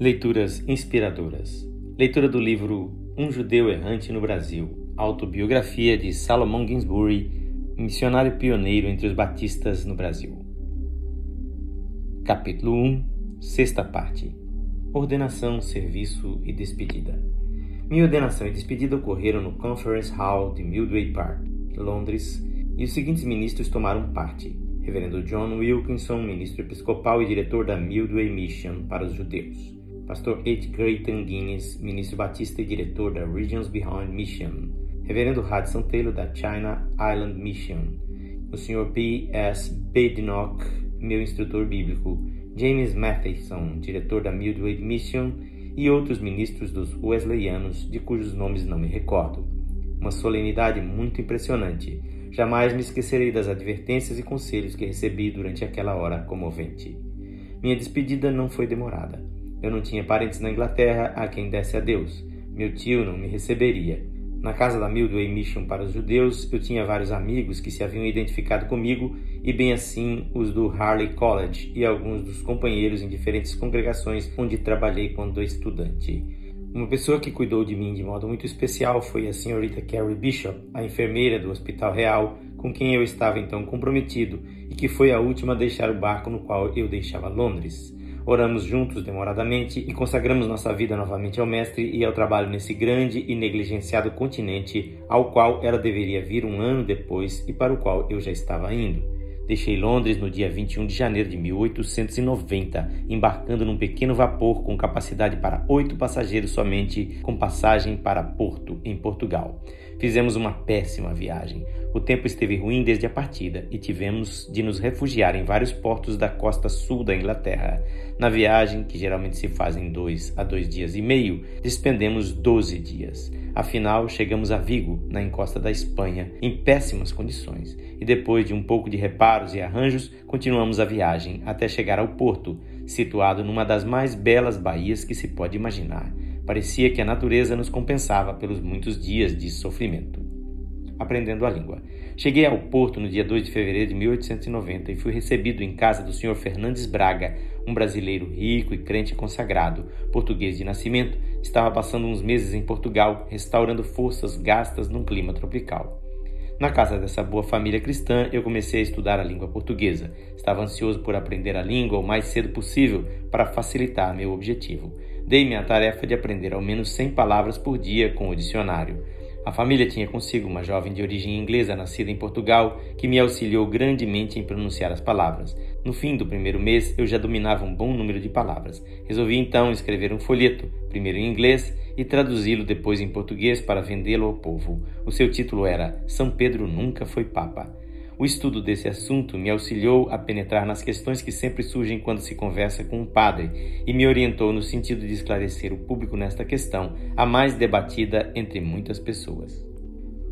Leituras inspiradoras. Leitura do livro Um Judeu Errante no Brasil, autobiografia de Salomon Ginsbury, missionário pioneiro entre os batistas no Brasil. Capítulo 1, sexta parte. Ordenação, serviço e despedida. Minha ordenação e despedida ocorreram no Conference Hall de Mildway Park, Londres, e os seguintes ministros tomaram parte: Reverendo John Wilkinson, ministro episcopal e diretor da Mildway Mission para os judeus. Pastor H. Creighton Guinness, ministro batista e diretor da Regions Behind Mission, Reverendo Hudson Taylor da China Island Mission, o Sr. P. S. Badenoch, meu instrutor bíblico, James Matheson, diretor da Mildway Mission, e outros ministros dos Wesleyanos, de cujos nomes não me recordo. Uma solenidade muito impressionante. Jamais me esquecerei das advertências e conselhos que recebi durante aquela hora comovente. Minha despedida não foi demorada. Eu não tinha parentes na Inglaterra a quem desse a Deus. Meu tio não me receberia. Na casa da Mildway Mission para os judeus, eu tinha vários amigos que se haviam identificado comigo e bem assim os do Harley College e alguns dos companheiros em diferentes congregações onde trabalhei quando estudante. Uma pessoa que cuidou de mim de modo muito especial foi a senhorita Carrie Bishop, a enfermeira do Hospital Real, com quem eu estava então comprometido e que foi a última a deixar o barco no qual eu deixava Londres. Oramos juntos demoradamente e consagramos nossa vida novamente ao Mestre e ao trabalho nesse grande e negligenciado continente ao qual ela deveria vir um ano depois e para o qual eu já estava indo. Deixei Londres no dia 21 de janeiro de 1890, embarcando num pequeno vapor com capacidade para oito passageiros somente, com passagem para Porto, em Portugal. Fizemos uma péssima viagem. O tempo esteve ruim desde a partida e tivemos de nos refugiar em vários portos da costa sul da Inglaterra. Na viagem, que geralmente se faz em dois a dois dias e meio, despendemos doze dias. Afinal, chegamos a Vigo, na encosta da Espanha, em péssimas condições, e depois de um pouco de e arranjos, continuamos a viagem até chegar ao porto, situado numa das mais belas baías que se pode imaginar. Parecia que a natureza nos compensava pelos muitos dias de sofrimento aprendendo a língua. Cheguei ao Porto no dia 2 de fevereiro de 1890 e fui recebido em casa do Sr. Fernandes Braga, um brasileiro rico e crente consagrado, português de nascimento, estava passando uns meses em Portugal, restaurando forças gastas num clima tropical. Na casa dessa boa família cristã, eu comecei a estudar a língua portuguesa. Estava ansioso por aprender a língua o mais cedo possível para facilitar meu objetivo. Dei-me a tarefa de aprender ao menos 100 palavras por dia com o dicionário. A família tinha consigo uma jovem de origem inglesa nascida em Portugal que me auxiliou grandemente em pronunciar as palavras. No fim do primeiro mês, eu já dominava um bom número de palavras. Resolvi então escrever um folheto, primeiro em inglês, e traduzi-lo depois em português para vendê-lo ao povo. O seu título era São Pedro Nunca Foi Papa. O estudo desse assunto me auxiliou a penetrar nas questões que sempre surgem quando se conversa com um padre e me orientou no sentido de esclarecer o público nesta questão, a mais debatida entre muitas pessoas.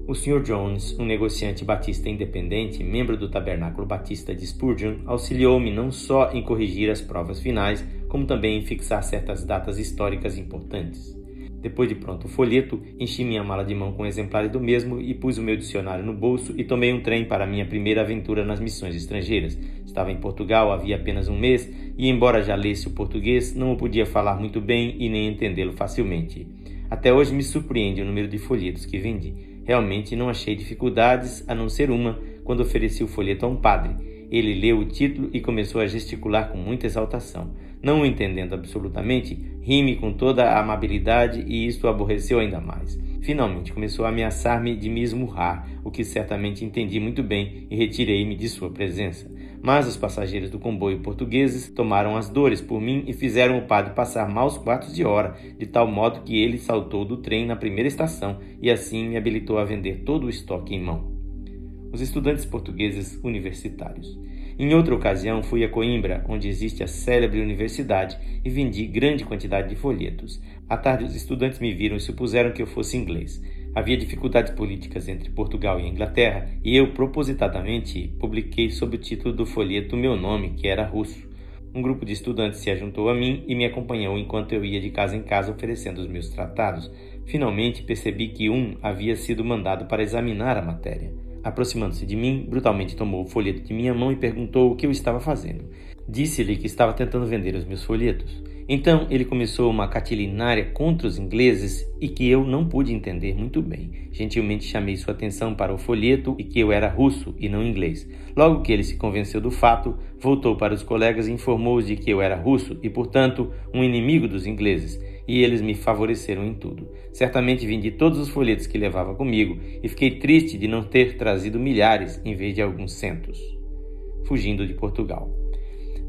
O Sr. Jones, um negociante batista independente, membro do Tabernáculo Batista de Spurgeon, auxiliou-me não só em corrigir as provas finais, como também em fixar certas datas históricas importantes. Depois de pronto o folheto, enchi minha mala de mão com exemplares do mesmo e pus o meu dicionário no bolso e tomei um trem para minha primeira aventura nas missões estrangeiras. Estava em Portugal havia apenas um mês e, embora já lesse o português, não o podia falar muito bem e nem entendê-lo facilmente. Até hoje me surpreende o número de folhetos que vendi. Realmente não achei dificuldades, a não ser uma, quando ofereci o folheto a um padre. Ele leu o título e começou a gesticular com muita exaltação. Não o entendendo absolutamente, ri-me com toda a amabilidade e isto o aborreceu ainda mais. Finalmente começou a ameaçar-me de me esmurrar, o que certamente entendi muito bem e retirei-me de sua presença. Mas os passageiros do comboio portugueses tomaram as dores por mim e fizeram o padre passar maus quartos de hora, de tal modo que ele saltou do trem na primeira estação e assim me habilitou a vender todo o estoque em mão. Os estudantes portugueses universitários. Em outra ocasião, fui a Coimbra, onde existe a célebre universidade, e vendi grande quantidade de folhetos. À tarde, os estudantes me viram e supuseram que eu fosse inglês. Havia dificuldades políticas entre Portugal e Inglaterra, e eu, propositadamente, publiquei sob o título do folheto meu nome, que era russo. Um grupo de estudantes se ajuntou a mim e me acompanhou enquanto eu ia de casa em casa oferecendo os meus tratados. Finalmente percebi que um havia sido mandado para examinar a matéria. Aproximando-se de mim, brutalmente tomou o folheto de minha mão e perguntou o que eu estava fazendo. Disse-lhe que estava tentando vender os meus folhetos. Então ele começou uma catilinária contra os ingleses e que eu não pude entender muito bem. Gentilmente chamei sua atenção para o folheto e que eu era russo e não inglês. Logo que ele se convenceu do fato, voltou para os colegas e informou-os de que eu era russo e, portanto, um inimigo dos ingleses, e eles me favoreceram em tudo. Certamente vendi todos os folhetos que levava comigo e fiquei triste de não ter trazido milhares em vez de alguns centos. Fugindo de Portugal.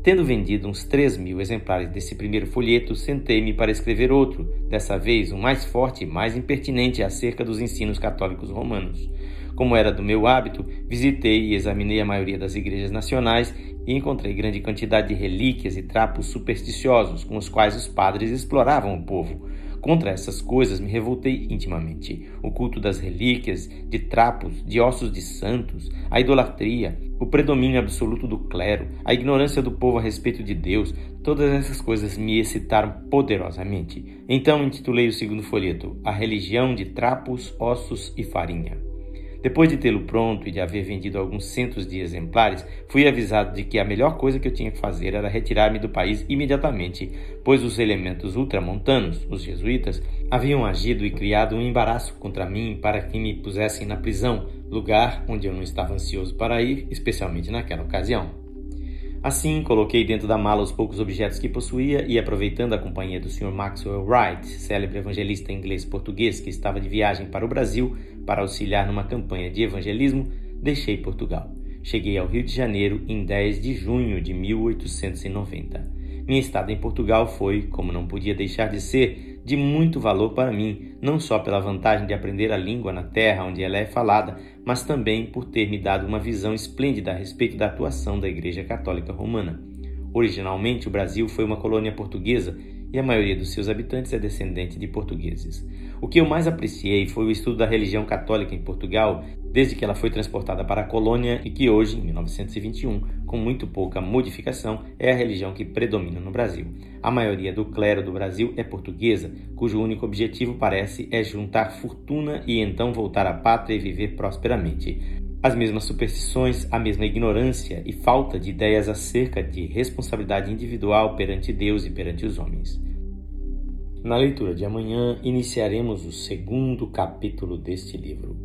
Tendo vendido uns 3 mil exemplares desse primeiro folheto, sentei-me para escrever outro, dessa vez um mais forte e mais impertinente acerca dos ensinos católicos romanos. Como era do meu hábito, visitei e examinei a maioria das igrejas nacionais e encontrei grande quantidade de relíquias e trapos supersticiosos com os quais os padres exploravam o povo. Contra essas coisas me revoltei intimamente. O culto das relíquias, de trapos, de ossos de santos, a idolatria, o predomínio absoluto do clero, a ignorância do povo a respeito de Deus, todas essas coisas me excitaram poderosamente. Então intitulei o segundo folheto A Religião de Trapos, Ossos e Farinha. Depois de tê-lo pronto e de haver vendido alguns centos de exemplares, fui avisado de que a melhor coisa que eu tinha que fazer era retirar-me do país imediatamente, pois os elementos ultramontanos, os jesuítas, haviam agido e criado um embaraço contra mim para que me pusessem na prisão, lugar onde eu não estava ansioso para ir, especialmente naquela ocasião. Assim, coloquei dentro da mala os poucos objetos que possuía e, aproveitando a companhia do Sr. Maxwell Wright, célebre evangelista inglês-português que estava de viagem para o Brasil para auxiliar numa campanha de evangelismo, deixei Portugal. Cheguei ao Rio de Janeiro em 10 de junho de 1890. Minha estada em Portugal foi, como não podia deixar de ser, de muito valor para mim, não só pela vantagem de aprender a língua na terra onde ela é falada, mas também por ter me dado uma visão esplêndida a respeito da atuação da Igreja Católica Romana. Originalmente, o Brasil foi uma colônia portuguesa e a maioria dos seus habitantes é descendente de portugueses. O que eu mais apreciei foi o estudo da religião católica em Portugal, desde que ela foi transportada para a colônia e que hoje, em 1921, com muito pouca modificação, é a religião que predomina no Brasil. A maioria do clero do Brasil é portuguesa, cujo único objetivo parece é juntar fortuna e então voltar à pátria e viver prosperamente. As mesmas superstições, a mesma ignorância e falta de ideias acerca de responsabilidade individual perante Deus e perante os homens. Na leitura de amanhã, iniciaremos o segundo capítulo deste livro.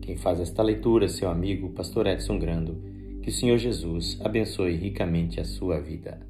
Quem faz esta leitura seu amigo, Pastor Edson Grando. Que o Senhor Jesus abençoe ricamente a sua vida.